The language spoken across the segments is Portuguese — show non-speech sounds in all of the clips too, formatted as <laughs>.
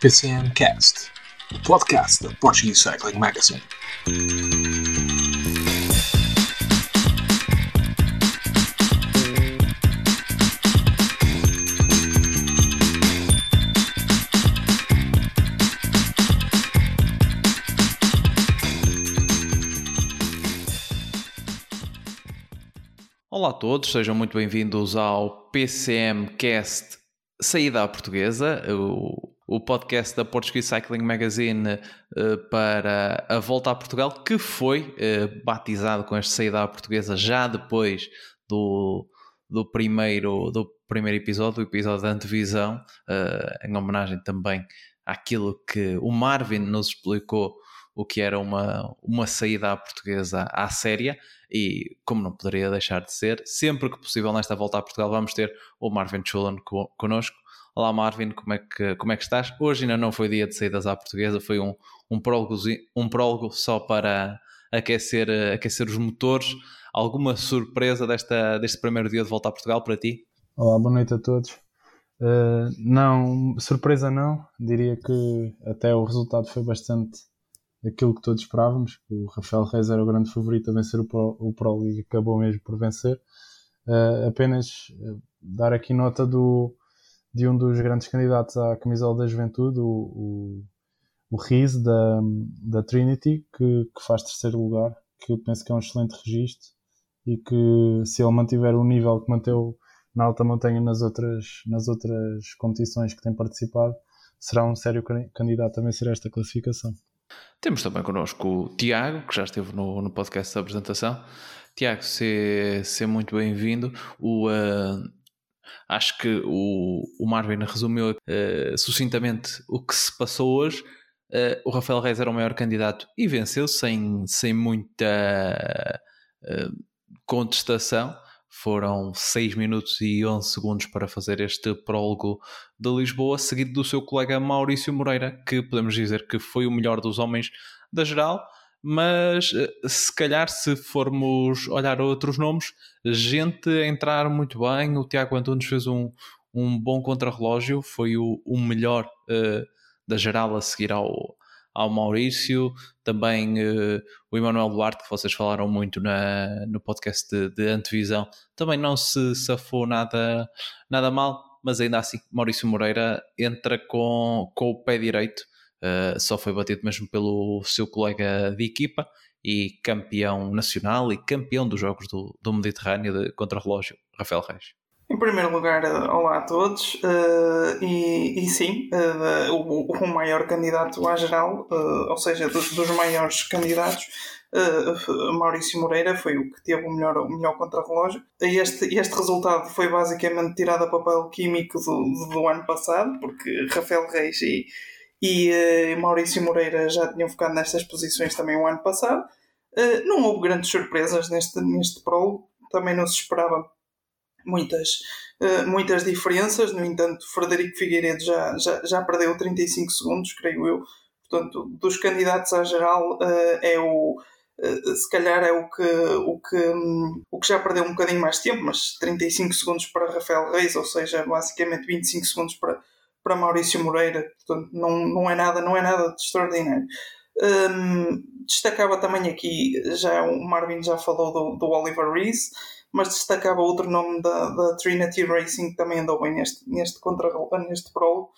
PCM Cast, o podcast da Portuguese Cycling Magazine. Olá a todos, sejam muito bem-vindos ao PCM Cast Saída à Portuguesa, o, o podcast da Portuguese Cycling Magazine uh, para a volta a Portugal, que foi uh, batizado com esta Saída à Portuguesa já depois do, do, primeiro, do primeiro episódio, do episódio da antevisão, uh, em homenagem também àquilo que o Marvin nos explicou o que era uma, uma saída à portuguesa à séria e como não poderia deixar de ser, sempre que possível nesta volta a Portugal vamos ter o Marvin Chulan connosco. Olá Marvin, como é, que, como é que estás? Hoje ainda não foi dia de saídas à portuguesa, foi um, um, prólogo, um prólogo só para aquecer, aquecer os motores. Alguma surpresa desta, deste primeiro dia de volta a Portugal para ti? Olá, boa noite a todos. Uh, não, surpresa não, diria que até o resultado foi bastante aquilo que todos esperávamos. O Rafael Reis era o grande favorito a vencer o Pro, o Pro League, acabou mesmo por vencer. Uh, apenas uh, dar aqui nota do, de um dos grandes candidatos à camisola da juventude, o, o, o Riz da, da Trinity, que, que faz terceiro lugar, que eu penso que é um excelente registro e que se ele mantiver o nível que manteve na alta montanha nas outras, nas outras competições que tem participado, será um sério candidato a vencer esta classificação. Temos também connosco o Tiago, que já esteve no, no podcast da apresentação. Tiago, seja se muito bem-vindo. O, uh, acho que o, o Marvin resumiu uh, sucintamente o que se passou hoje. Uh, o Rafael Reis era o maior candidato e venceu sem, sem muita contestação. Foram 6 minutos e 11 segundos para fazer este prólogo de Lisboa, seguido do seu colega Maurício Moreira, que podemos dizer que foi o melhor dos homens da geral. Mas eh, se calhar, se formos olhar outros nomes, gente a entrar muito bem. O Tiago Antunes fez um, um bom contrarrelógio, foi o, o melhor uh, da geral a seguir ao, ao Maurício, também uh, o Emanuel Duarte, que vocês falaram muito na, no podcast de, de antevisão, também não se safou nada, nada mal, mas ainda assim Maurício Moreira entra com, com o pé direito, uh, só foi batido mesmo pelo seu colega de equipa e campeão nacional e campeão dos Jogos do, do Mediterrâneo de contra-relógio, Rafael Reis. Em primeiro lugar, eh, olá a todos. Uh, e, e, sim, uh, o, o, maior candidato à geral, uh, ou seja, dos, dos maiores candidatos, Maurício Moreira foi o que teve o melhor, o melhor contrarrelógio. Este, este resultado foi basicamente tirado a papel químico do, do ano passado, porque Rafael Reis e, e Maurício Moreira já tinham ficado nestas posições também o ano passado. não houve grandes surpresas neste, neste prólogo, também não se esperava muitas, uh, muitas diferenças. No entanto, Frederico Figueiredo já, já, já perdeu 35 segundos, creio eu. Portanto, dos candidatos à geral, é o. Se calhar é o que, o, que, o que já perdeu um bocadinho mais tempo, mas 35 segundos para Rafael Reis, ou seja, basicamente 25 segundos para, para Maurício Moreira, portanto não, não, é nada, não é nada de extraordinário. Um, destacava também aqui, já o Marvin já falou do, do Oliver Rees, mas destacava outro nome da, da Trinity Racing que também andou bem neste, neste, contra, neste prólogo,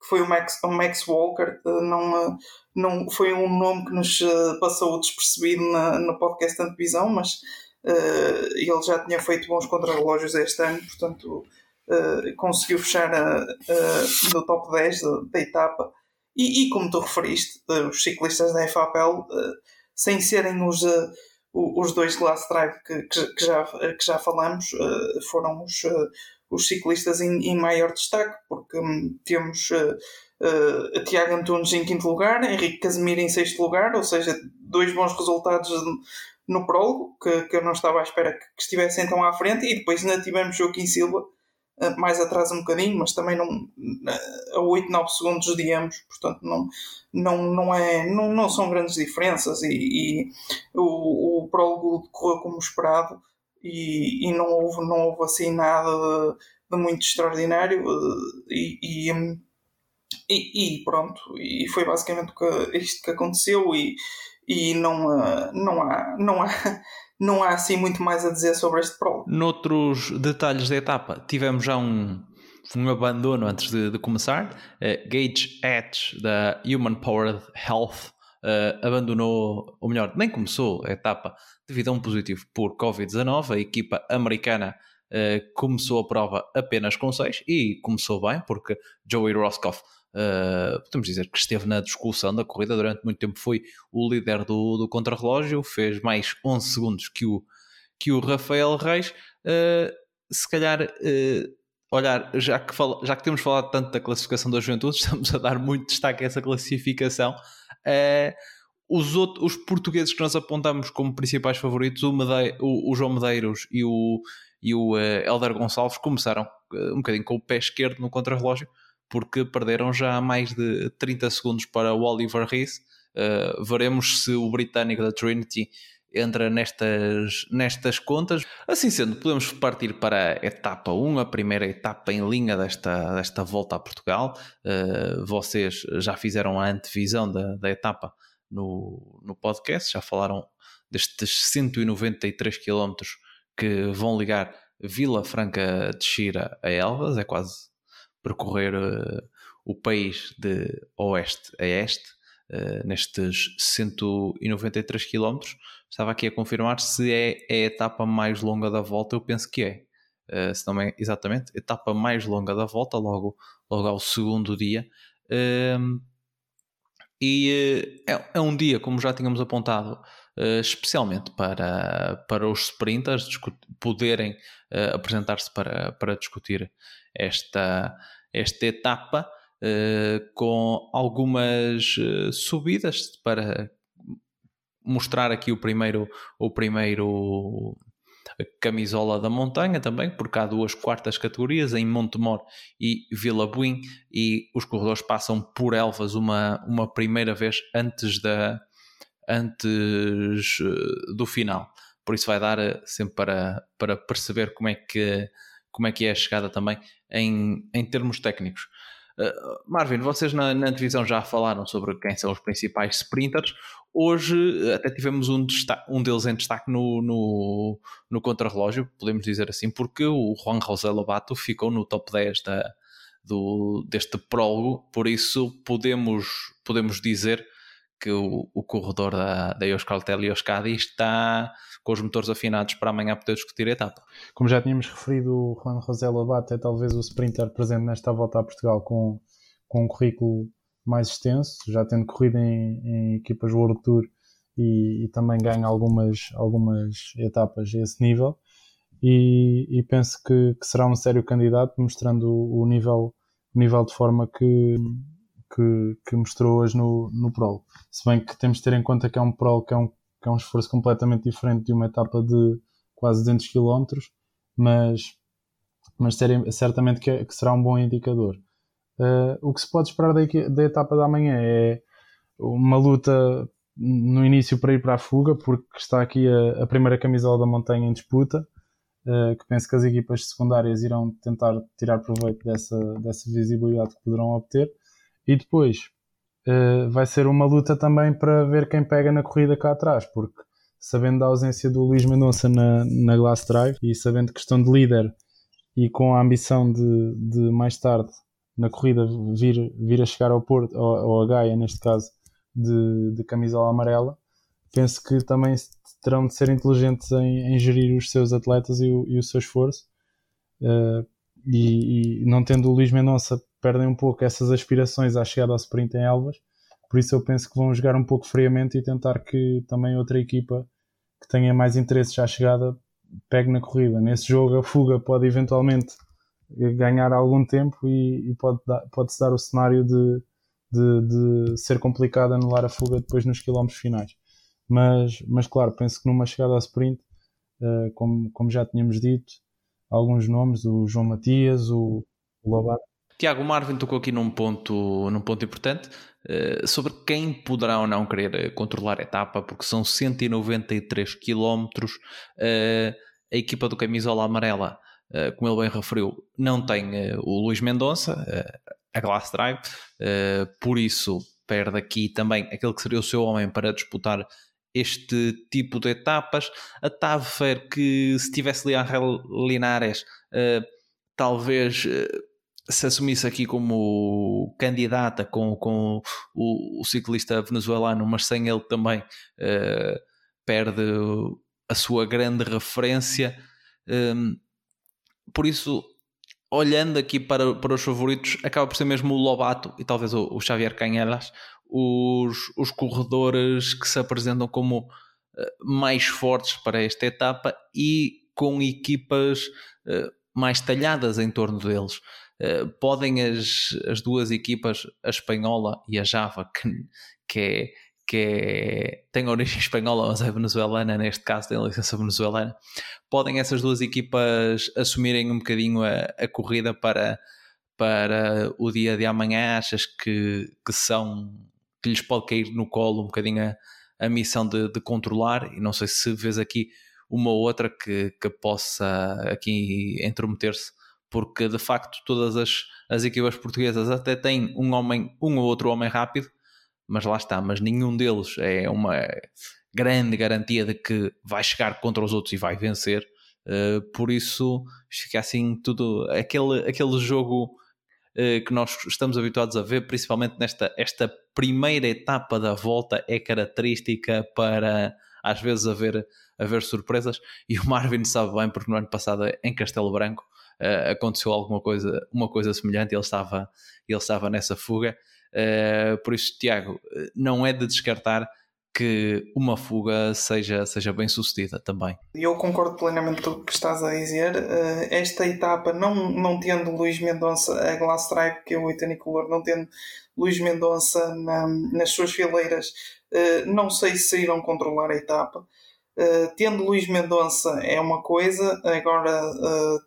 que foi o Max, o Max Walker. Não, não, foi um nome que nos eh, passou despercebido na, no podcast antevisão, mas uh, ele já tinha feito bons contrarrelógios este ano, portanto uh, conseguiu fechar uh, uh, no top 10 da, da etapa. E, e, como tu referiste, os ciclistas da FAPEL, sem serem os os dois Glass Drive que, que, já, que já falamos foram os, os ciclistas em, em, maior destaque, porque um, temos Tiago Antunes em quinto lugar, Henrique Casemiro em sexto lugar, ou seja, dois bons resultados no prólogo, que, que eu não estava à espera que, que estivessem tão à frente, e depois ainda tivemos Joaquim Silva eh, mais atrás um bocadinho, mas também não, eh, a 8, 9 segundos de ambos, portanto não, não, não, é, não, não são grandes diferenças e, e o, o prólogo correu como esperado e, e não, houve, não houve assim nada de, de muito extraordinário eh, e, e, e, e, pronto, e foi basicamente isto que aconteceu e, e não, não, há, não, há, não há assim muito mais a dizer sobre este prólogo. Noutros detalhes da etapa, tivemos já um, um abandono antes de, de começar. Uh, Gage Edge, da Human Powered Health, uh, abandonou, ou melhor, nem começou a etapa devido a um positivo por Covid-19. A equipa americana uh, começou a prova apenas com 6 e começou bem, porque Joey Roscoff Uh, podemos dizer que esteve na discussão da corrida durante muito tempo, foi o líder do, do contrarrelógio, fez mais 11 segundos que o, que o Rafael Reis. Uh, se calhar, uh, olhar, já que, fala, já que temos falado tanto da classificação da juventude, <laughs> estamos a dar muito destaque a essa classificação. os, outros, os portugueses que nós apontamos como principais favoritos, o, o, o João Medeiros e o, e o Helder Gonçalves, começaram um bocadinho com o pé esquerdo no contrarrelógio porque perderam já mais de 30 segundos para o Oliver Rees. Uh, veremos se o britânico da Trinity entra nestas, nestas contas. Assim sendo, podemos partir para a etapa 1, a primeira etapa em linha desta, desta volta a Portugal. Uh, vocês já fizeram a antevisão da, da etapa no, no podcast, já falaram destes 193 km que vão ligar Vila Franca de Xira a Elvas, é quase percorrer uh, o país de oeste a este, uh, nestes 193 km. Estava aqui a confirmar se é, é, a etapa mais longa da volta, eu penso que é. Uh, se não é exatamente, etapa mais longa da volta, logo, logo ao segundo dia. Uh, e é, é, um dia, como já tínhamos apontado, especialmente para, para os sprinters poderem apresentar-se para, para discutir esta, esta etapa uh, com algumas subidas para mostrar aqui o primeiro, o primeiro camisola da montanha também, porque há duas quartas categorias em Montemor e Vila Buim e os corredores passam por Elvas uma, uma primeira vez antes da antes eh, do final. Por isso vai dar sempre para, para perceber como é que como é que é a chegada também em, em termos técnicos. Uh, Marvin, vocês na, na televisão já falaram sobre quem são os principais sprinters. Hoje até tivemos um, um deles em destaque no, no, no contrarrelógio, podemos dizer assim, porque o Juan José Lobato ficou no top 10 da, do, deste prólogo, por isso podemos, podemos dizer que o, o corredor da, da Euskaltel e Euskadi está com os motores afinados para amanhã poder discutir a etapa. Como já tínhamos referido, o Juan José Lobato é talvez o sprinter presente nesta volta a Portugal com, com um currículo mais extenso, já tendo corrido em, em equipas World Tour e, e, também ganha algumas, algumas etapas a esse nível. E, e penso que, que, será um sério candidato, mostrando o, nível, o nível de forma que, que, que mostrou hoje no, no Prol. Se bem que temos de ter em conta que é um Prol que é um, que é um esforço completamente diferente de uma etapa de quase 200 km, mas, mas certamente que, é, que, será um bom indicador. Uh, o que se pode esperar da, da etapa da manhã é uma luta no início para ir para a fuga, porque está aqui a, a primeira camisola da montanha em disputa, uh, que penso que as equipas secundárias irão tentar tirar proveito dessa, dessa visibilidade que poderão obter. E depois uh, vai ser uma luta também para ver quem pega na corrida cá atrás, porque sabendo da ausência do Luís Mendonça na, na Glass Drive e sabendo que estão de líder e com a ambição de, de mais tarde na corrida vir, vir a chegar ao Porto, ou, a Gaia neste caso, de, de camisola amarela, penso que também terão de ser inteligentes em, em gerir os seus atletas e o, e o seu esforço. Uh, e, e, não tendo o Luís Mendonça perdem um pouco essas aspirações à chegada ao sprint em Elvas. Por isso eu penso que vão jogar um pouco friamente e tentar que também outra equipa que tenha mais interesses à chegada pegue na corrida. Nesse jogo a fuga pode eventualmente ganhar algum tempo e, e pode dar, pode-se dar o cenário de, de, de, ser complicado anular a fuga depois nos quilómetros finais. Mas, mas claro, penso que numa chegada ao sprint, uh, como, como já tínhamos dito, alguns nomes, o João Matias, o, o Lobato, Tiago Marvin tocou aqui num ponto, num ponto importante uh, sobre quem poderá ou não querer eh, controlar a etapa, porque são 193 km. Uh, a equipa do Camisola Amarela, como ele bem referiu, não tem o Luís Mendonça. a Glass Drive, por isso perde aqui também aquele que seria o seu homem para disputar este tipo de etapas. A Taver, que se tivesse Leandro Linares, talvez se assumisse aqui como candidata com, com o, o, ciclista venezuelano, mas sem ele também uh, perde a sua grande referência. Um, por isso, olhando aqui para, para os favoritos, acaba por ser mesmo o Lobato e talvez o, o Xavier Canhelas, os, os corredores que se apresentam como uh, mais fortes para esta etapa e com equipas uh, mais talhadas em torno deles. Uh, podem as, as duas equipas, a espanhola e a Java, que, que é que é, tem origem <laughs> espanhola, mas é venezuelana, neste caso tem licença venezuelana, podem essas duas equipas assumirem um bocadinho a, a corrida para, para o dia de amanhã? Achas que, que são que lhes pode cair no colo um bocadinho a, a missão de, de controlar? E não sei se vês aqui uma ou outra que, que possa aqui intrometer-se porque de facto todas as, as equipas portuguesas até têm um homem, um ou outro homem rápido, mas lá está, mas nenhum deles é uma grande garantia de que vai chegar contra os outros e vai vencer. Uh, por isso fica assim tudo aquele, aquele jogo uh, que nós estamos habituados a ver, principalmente nesta esta primeira etapa da volta, é característica para às vezes haver, haver surpresas. E o Marvin sabe bem, porque no ano passado em Castelo Branco uh, aconteceu alguma coisa, uma coisa semelhante, ele estava, ele estava nessa fuga. Uh, por isso, Tiago, não é de descartar que uma fuga seja, seja bem sucedida também. Eu concordo plenamente com o que estás a dizer. Uh, esta etapa, não, não tendo Luís Mendonça, a Glass Stripe, que é o Etanicolor, não tendo Luís Mendonça na, nas suas fileiras, uh, não sei se irão controlar a etapa. Uh, tendo Luís Mendonça é uma coisa, agora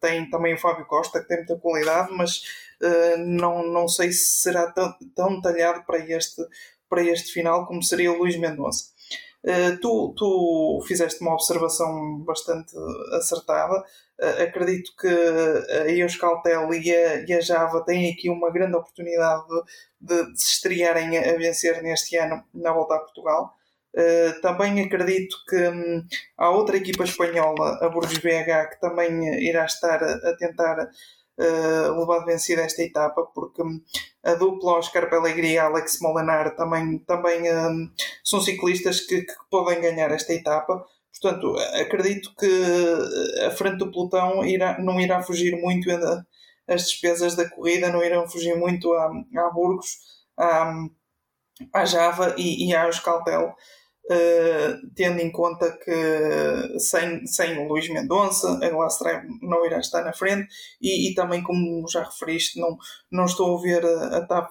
tem também o Fábio Costa, que tem muita qualidade, mas eh, não, não sei se será tão, tão talhado para este, para este final como seria o Luís Mendonça. Uh, tu, tu fizeste uma observação bastante acertada. Uh, acredito que a Euskaltel e a, e a Java têm aqui uma grande oportunidade de, de, se estrearem a, a, vencer neste ano na volta a Portugal. Uh, também acredito que um, há outra equipa espanhola, a Burgos BH, que também irá estar a, tentar uh, levado vencida esta etapa, porque hum, a dupla Oscar Pellegrini e Alex Molenar também, também uh, são ciclistas que, que, podem ganhar esta etapa. Portanto, acredito que a frente do pelotão irá, não irá fugir muito as despesas da corrida, não irão fugir muito a, a Burgos, a, a Java e, e a Euskaltel. Uh, tendo em conta que sem, sem o Luís Mendonça, a Glassdrive não irá estar na frente e, e, também, como já referiste, não, não estou a ver a, a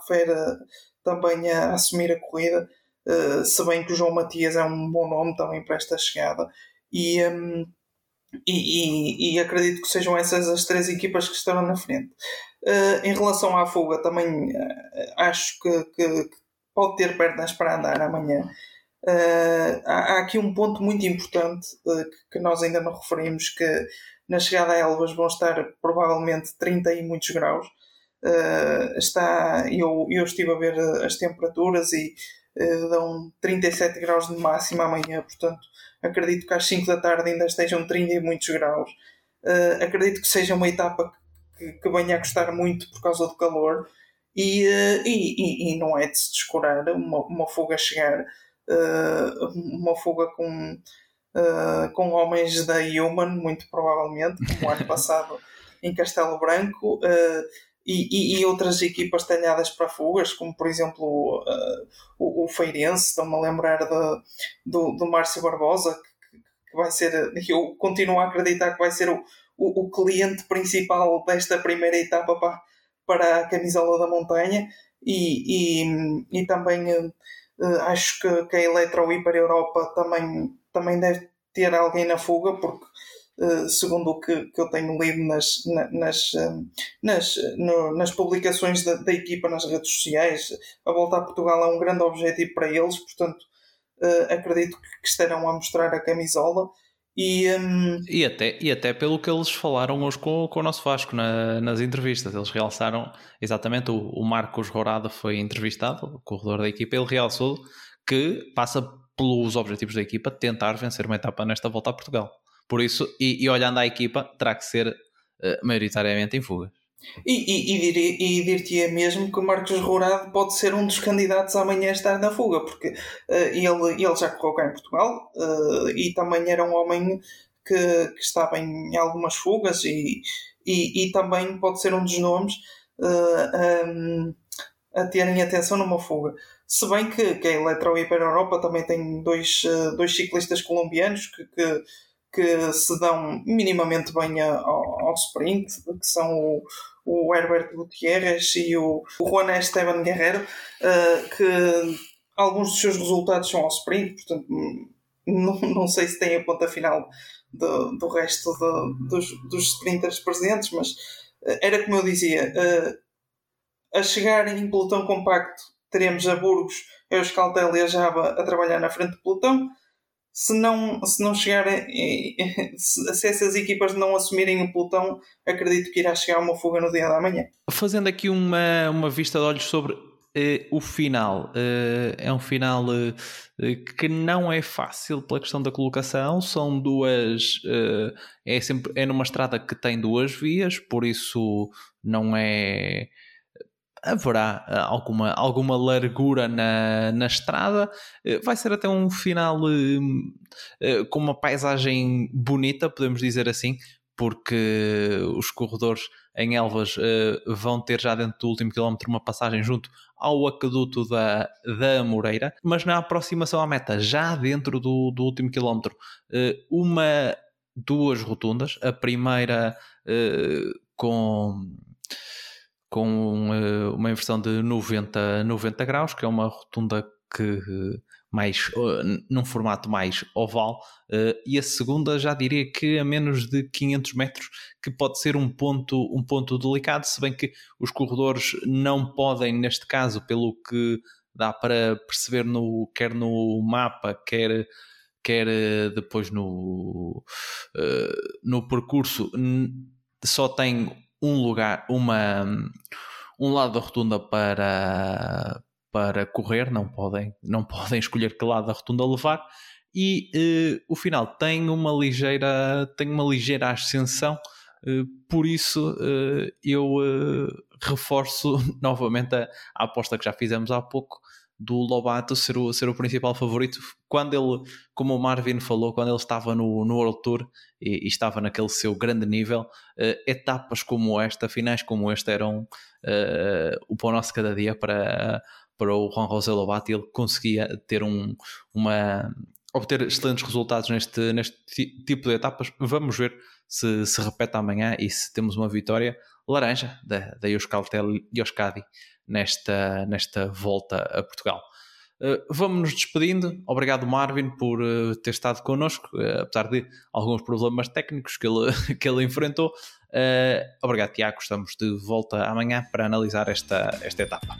também a, a, assumir a corrida, uh, se bem que o João Matias é um bom nome também para esta chegada. E, um, e, e, e, acredito que sejam essas as três equipas que estarão na frente. Uh, em relação à fuga, também acho que, que, que pode ter pernas para andar amanhã Uh, há, aqui um ponto muito importante uh, que, que, nós ainda não referimos, que na chegada a Elvas vão estar provavelmente 30 e muitos graus. Uh, está, eu, eu estive a ver as temperaturas e dão 37 graus de máxima amanhã, portanto acredito que às 5 da tarde ainda estejam 30 e muitos graus. acredito que seja uma etapa que, que venha a custar muito por causa do calor e, e, e, e não é de se descurar uma, uma fuga a chegar uh, uma fuga com, uh, com homens da Human, muito provavelmente, como o ano <laughs> passado em Castelo Branco, uh, e, e, e, outras equipas talhadas para fugas, como por exemplo o, o Feirense, estão-me a lembrar de, do, do Márcio Barbosa, que, que vai ser, eu continuo a acreditar que vai ser o, o, o cliente principal desta primeira etapa para, para a camisola da montanha e, e, e também acho que, que a Eletro ir para Europa também, também deve ter alguém na fuga, porque uh, segundo o que, que eu tenho lido nas, nas, uh, nas, no, nas publicações da, da, equipa nas redes sociais, a volta a Portugal é um grande objetivo para eles, portanto acredito que estarão a mostrar a camisola E, um... e, até, e até pelo que eles falaram hoje com, com o nosso Vasco na, nas entrevistas, eles realçaram exatamente, o, o Marcos Rourada foi entrevistado, o corredor da equipa, ele realçou que passa pelos objetivos da equipa tentar vencer uma etapa nesta volta a Portugal. Por isso, e, e olhando à equipa, terá que ser uh, maioritariamente em fuga. E, e, e dir-te-ia mesmo que Marcos Rourado pode ser um dos candidatos amanhã a estar na fuga, porque uh, ele, ele já correu cá em Portugal uh, e também era um homem que, que estava em algumas fugas e, e, e também pode ser um dos nomes uh, um, a terem atenção numa fuga. Se bem que, que a Eletro Hiper Europa também tem dois, dois ciclistas colombianos que, que que se dão minimamente bem ao, ao sprint, que são o, o Herbert Gutierrez e o, o Juan Esteban Guerrero, uh, que alguns dos seus resultados são ao sprint, portanto <laughs> não, não sei se tem a ponta final do, do resto de, dos, dos sprinters presentes, mas uh, era como eu dizia, uh, a chegar em pelotão compacto teremos a Burgos, a Euskaltel e a Java a trabalhar na frente do pelotão, se não, se não chegarem, se, <laughs> se essas equipas não assumirem o pelotão, acredito que irá chegar uma fuga no dia da manhã. Fazendo aqui uma, uma vista de olhos sobre uh, o final, uh, é um final uh, que não é fácil pela questão da colocação, são duas, é, sempre, é numa estrada que tem duas vias, por isso não é haverá eh, alguma, alguma largura na, na estrada. Eh, vai ser até um final eh, com uma paisagem bonita, podemos dizer assim, porque os corredores em Elvas vão ter já dentro do último quilómetro uma passagem junto ao aqueduto da, da Moreira, mas na aproximação à meta, já dentro do, do último quilómetro, uma, duas rotundas, a primeira com com uh, uma inversão de 90, 90 graus, que é uma rotunda que mais uh, num formato mais oval, uh, e a segunda já diria que a menos de 500 metros, que pode ser um ponto, um ponto delicado, se bem que os corredores não podem, neste caso, pelo que dá para perceber no, quer no mapa, quer, quer depois no, no percurso, só tem um lugar, uma, um lado da rotunda para, para correr, não podem, não <laughs> podem escolher que lado da rotunda levar. E uh, o final tem uma ligeira, tem uma ligeira ascensão, uh, por isso uh, eu reforço <laughs> novamente a, a aposta que já fizemos há pouco do Lobato ser o, ser o principal favorito. Quando ele, como o Marvin falou, quando ele estava no, no World Tour e, e estava naquele seu grande nível, uh, etapas como esta, finais como esta, eram uh, o pão nosso cada dia para, para o Juan José Lobato e ele conseguia ter um, uma, obter excelentes resultados neste, neste tipo de etapas. Vamos ver se se repete amanhã e se temos uma vitória laranja da, da Euskaltel Euskadi nesta, nesta volta a Portugal. Uh, vamos nos despedindo. Obrigado, Marvin, por uh, ter estado connosco, uh, apesar de alguns problemas técnicos que ele, <laughs> que ele enfrentou. obrigado, Tiago. Estamos de volta amanhã para analisar esta, esta etapa.